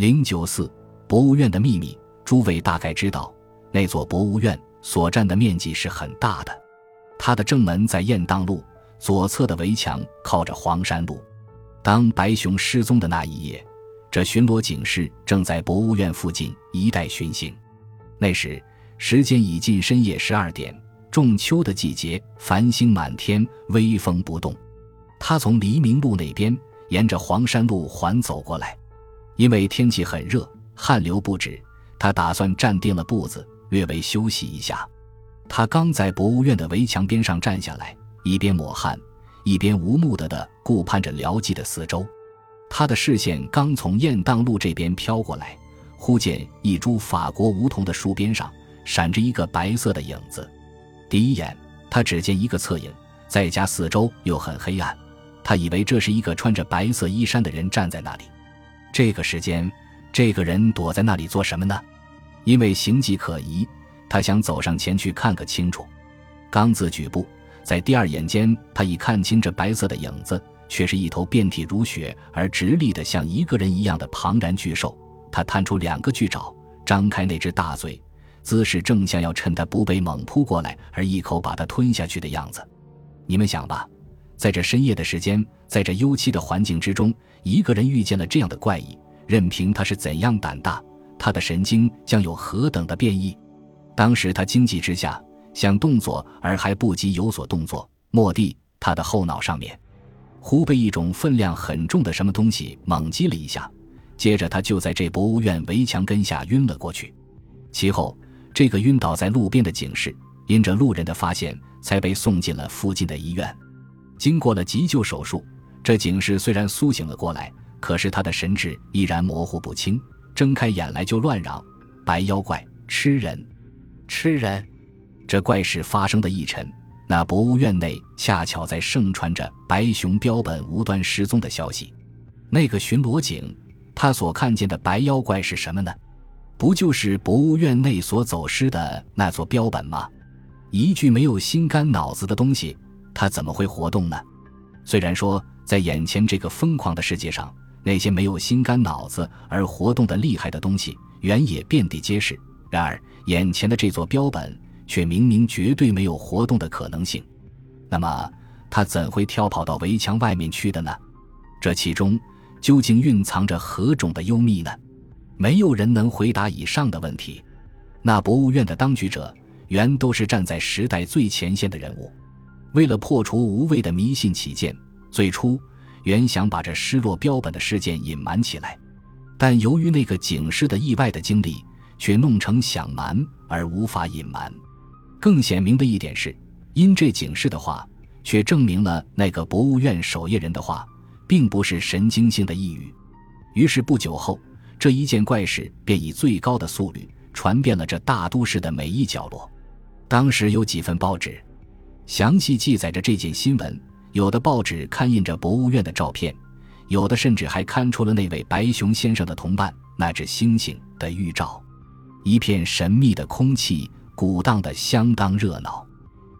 零九四博物院的秘密，诸位大概知道，那座博物院所占的面积是很大的。它的正门在雁荡路，左侧的围墙靠着黄山路。当白熊失踪的那一夜，这巡逻警士正在博物院附近一带巡行。那时时间已近深夜十二点，仲秋的季节，繁星满天，微风不动。他从黎明路那边沿着黄山路缓走过来，因为天气很热，汗流不止，他打算站定了步子，略微休息一下。他刚在博物院的围墙边上站下来，一边抹汗，一边无目的的顾盼着辽记的四周。他的视线刚从雁荡路这边飘过来，忽见一株法国梧桐的树边上闪着一个白色的影子。第一眼，他只见一个侧影，再加四周又很黑暗，他以为这是一个穿着白色衣衫的人站在那里。这个时间，这个人躲在那里做什么呢？因为形迹可疑。他想走上前去看个清楚，刚自举步，在第二眼间，他已看清这白色的影子，却是一头遍体如雪而直立的像一个人一样的庞然巨兽。他探出两个巨爪，张开那只大嘴，姿势正像要趁他不备猛扑过来而一口把他吞下去的样子。你们想吧，在这深夜的时间，在这幽凄的环境之中，一个人遇见了这样的怪异，任凭他是怎样胆大，他的神经将有何等的变异？当时他惊悸之下，想动作而还不及有所动作。蓦地，他的后脑上面忽被一种分量很重的什么东西猛击了一下，接着他就在这博物院围墙根下晕了过去。其后，这个晕倒在路边的警士因着路人的发现，才被送进了附近的医院。经过了急救手术，这警士虽然苏醒了过来，可是他的神志依然模糊不清，睁开眼来就乱嚷：“白妖怪吃人！”吃人！这怪事发生的一晨，那博物院内恰巧在盛传着白熊标本无端失踪的消息。那个巡逻警，他所看见的白妖怪是什么呢？不就是博物院内所走失的那座标本吗？一具没有心肝脑子的东西，它怎么会活动呢？虽然说在眼前这个疯狂的世界上，那些没有心肝脑子而活动的厉害的东西，原也遍地皆是。然而，眼前的这座标本却明明绝对没有活动的可能性。那么，它怎会跳跑到围墙外面去的呢？这其中究竟蕴藏着何种的幽秘呢？没有人能回答以上的问题。那博物院的当局者原都是站在时代最前线的人物，为了破除无谓的迷信起见，最初原想把这失落标本的事件隐瞒起来，但由于那个警示的意外的经历。却弄成想瞒而无法隐瞒。更显明的一点是，因这警示的话，却证明了那个博物院守夜人的话，并不是神经性的呓语。于是不久后，这一件怪事便以最高的速率传遍了这大都市的每一角落。当时有几份报纸，详细记载着这件新闻。有的报纸刊印着博物院的照片，有的甚至还刊出了那位白熊先生的同伴那只猩猩的预兆。一片神秘的空气，鼓荡得相当热闹。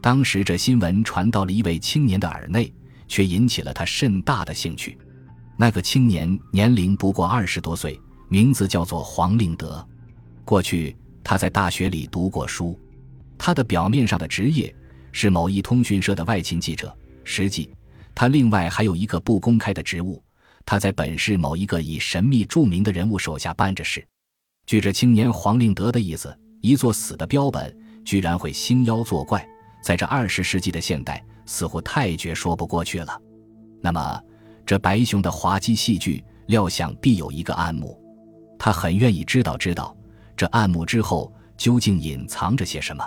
当时这新闻传到了一位青年的耳内，却引起了他甚大的兴趣。那个青年年龄不过二十多岁，名字叫做黄令德。过去他在大学里读过书，他的表面上的职业是某一通讯社的外勤记者，实际他另外还有一个不公开的职务，他在本市某一个以神秘著名的人物手下办着事。据这青年黄令德的意思，一座死的标本居然会兴妖作怪，在这二十世纪的现代，似乎太绝说不过去了。那么，这白熊的滑稽戏剧，料想必有一个暗幕。他很愿意知道知道，这暗幕之后究竟隐藏着些什么。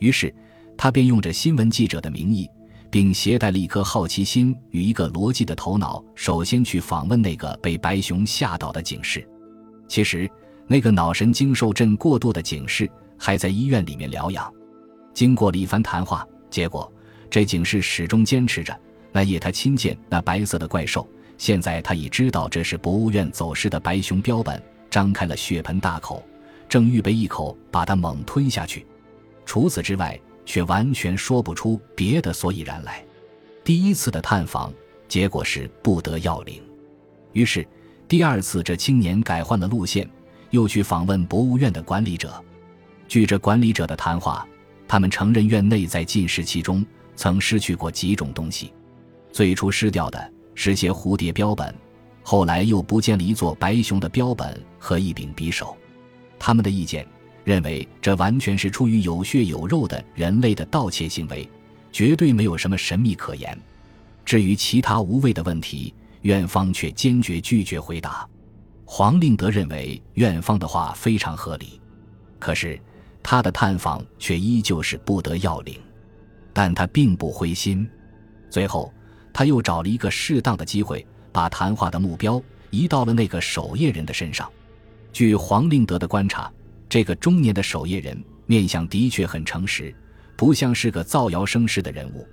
于是，他便用着新闻记者的名义，并携带了一颗好奇心与一个逻辑的头脑，首先去访问那个被白熊吓倒的警士。其实。那个脑神经受震过度的警士还在医院里面疗养。经过了一番谈话，结果这警士始终坚持着，那夜他亲见那白色的怪兽。现在他已知道这是博物院走失的白熊标本，张开了血盆大口，正预备一口把它猛吞下去。除此之外，却完全说不出别的所以然来。第一次的探访结果是不得要领，于是。第二次，这青年改换了路线，又去访问博物院的管理者。据这管理者的谈话，他们承认院内在禁食期中曾失去过几种东西。最初失掉的是些蝴蝶标本，后来又不见了一座白熊的标本和一柄匕首。他们的意见认为，这完全是出于有血有肉的人类的盗窃行为，绝对没有什么神秘可言。至于其他无谓的问题，院方却坚决拒绝回答。黄令德认为院方的话非常合理，可是他的探访却依旧是不得要领。但他并不灰心，最后他又找了一个适当的机会，把谈话的目标移到了那个守夜人的身上。据黄令德的观察，这个中年的守夜人面相的确很诚实，不像是个造谣生事的人物，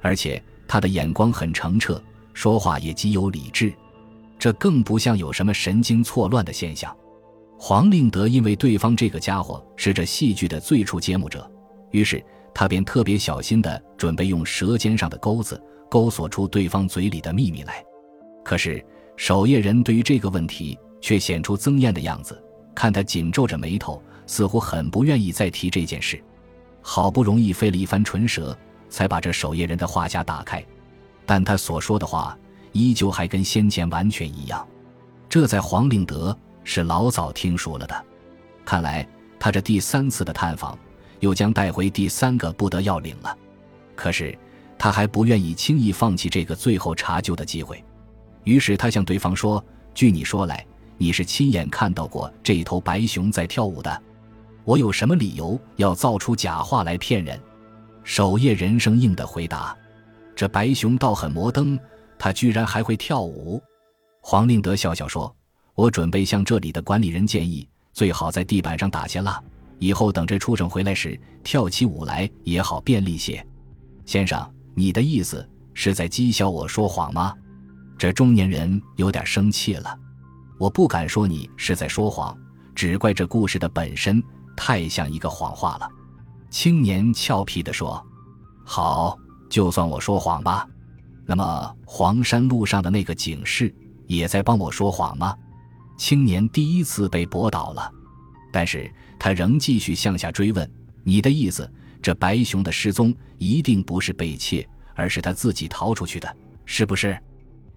而且他的眼光很澄澈。说话也极有理智，这更不像有什么神经错乱的现象。黄令德因为对方这个家伙是这戏剧的最初揭幕者，于是他便特别小心地准备用舌尖上的钩子勾索出对方嘴里的秘密来。可是守夜人对于这个问题却显出憎厌的样子，看他紧皱着眉头，似乎很不愿意再提这件事。好不容易费了一番唇舌，才把这守夜人的话匣打开。但他所说的话依旧还跟先前完全一样，这在黄令德是老早听说了的。看来他这第三次的探访又将带回第三个不得要领了。可是他还不愿意轻易放弃这个最后查究的机会，于是他向对方说：“据你说来，你是亲眼看到过这头白熊在跳舞的。我有什么理由要造出假话来骗人？”守夜人生硬的回答。这白熊倒很摩登，它居然还会跳舞。黄令德笑笑说：“我准备向这里的管理人建议，最好在地板上打些蜡，以后等这畜生回来时跳起舞来也好便利些。”先生，你的意思是在讥笑我说谎吗？这中年人有点生气了。我不敢说你是在说谎，只怪这故事的本身太像一个谎话了。青年俏皮地说：“好。”就算我说谎吧，那么黄山路上的那个警士也在帮我说谎吗？青年第一次被驳倒了，但是他仍继续向下追问：“你的意思，这白熊的失踪一定不是被窃，而是他自己逃出去的，是不是？”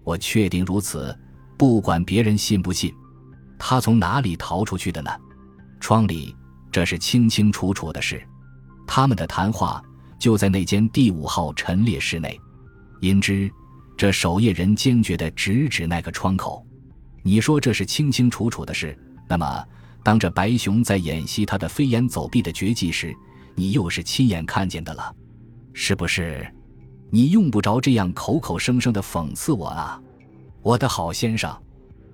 我确定如此，不管别人信不信。他从哪里逃出去的呢？窗里，这是清清楚楚的事。他们的谈话。就在那间第五号陈列室内，因之，这守夜人坚决地直指那个窗口。你说这是清清楚楚的事，那么当这白熊在演习他的飞檐走壁的绝技时，你又是亲眼看见的了，是不是？你用不着这样口口声声地讽刺我啊，我的好先生。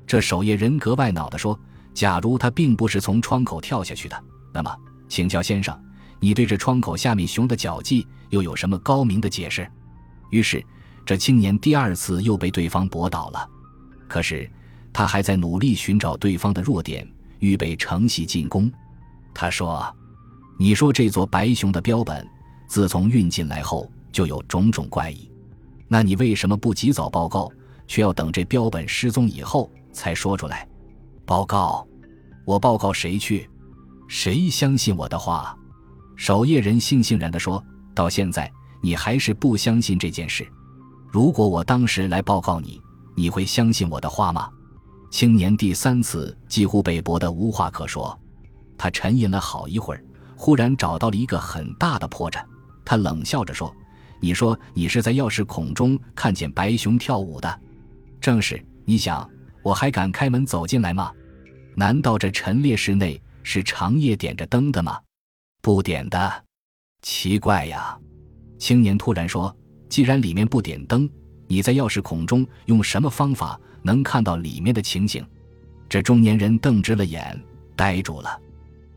这守夜人格外恼地说：“假如他并不是从窗口跳下去的，那么，请教先生。”你对这窗口下面熊的脚迹又有什么高明的解释？于是，这青年第二次又被对方驳倒了。可是，他还在努力寻找对方的弱点，预备乘隙进攻。他说：“你说这座白熊的标本，自从运进来后就有种种怪异。那你为什么不及早报告，却要等这标本失踪以后才说出来？报告？我报告谁去？谁相信我的话？”守夜人悻悻然地说：“到现在，你还是不相信这件事。如果我当时来报告你，你会相信我的话吗？”青年第三次几乎被驳得无话可说。他沉吟了好一会儿，忽然找到了一个很大的破绽。他冷笑着说：“你说你是在钥匙孔中看见白熊跳舞的？正是。你想，我还敢开门走进来吗？难道这陈列室内是长夜点着灯的吗？”不点的，奇怪呀！青年突然说：“既然里面不点灯，你在钥匙孔中用什么方法能看到里面的情形？”这中年人瞪直了眼，呆住了。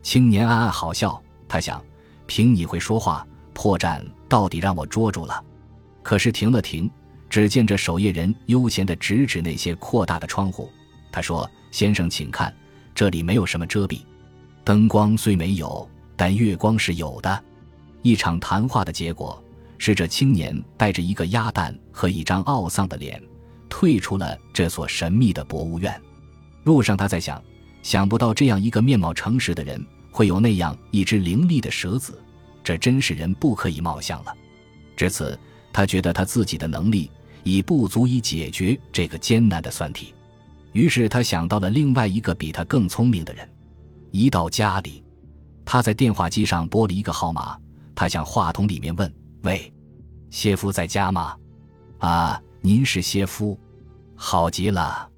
青年暗暗好笑，他想：凭你会说话，破绽到底让我捉住了。可是停了停，只见这守夜人悠闲地指指那些扩大的窗户，他说：“先生，请看，这里没有什么遮蔽，灯光虽没有。”但月光是有的。一场谈话的结果是，这青年带着一个鸭蛋和一张懊丧的脸，退出了这所神秘的博物院。路上，他在想，想不到这样一个面貌诚实的人，会有那样一只伶俐的蛇子，这真是人不可以貌相了。至此，他觉得他自己的能力已不足以解决这个艰难的算题。于是他想到了另外一个比他更聪明的人。一到家里，他在电话机上拨了一个号码，他向话筒里面问：“喂，谢夫在家吗？”“啊，您是谢夫，好极了。”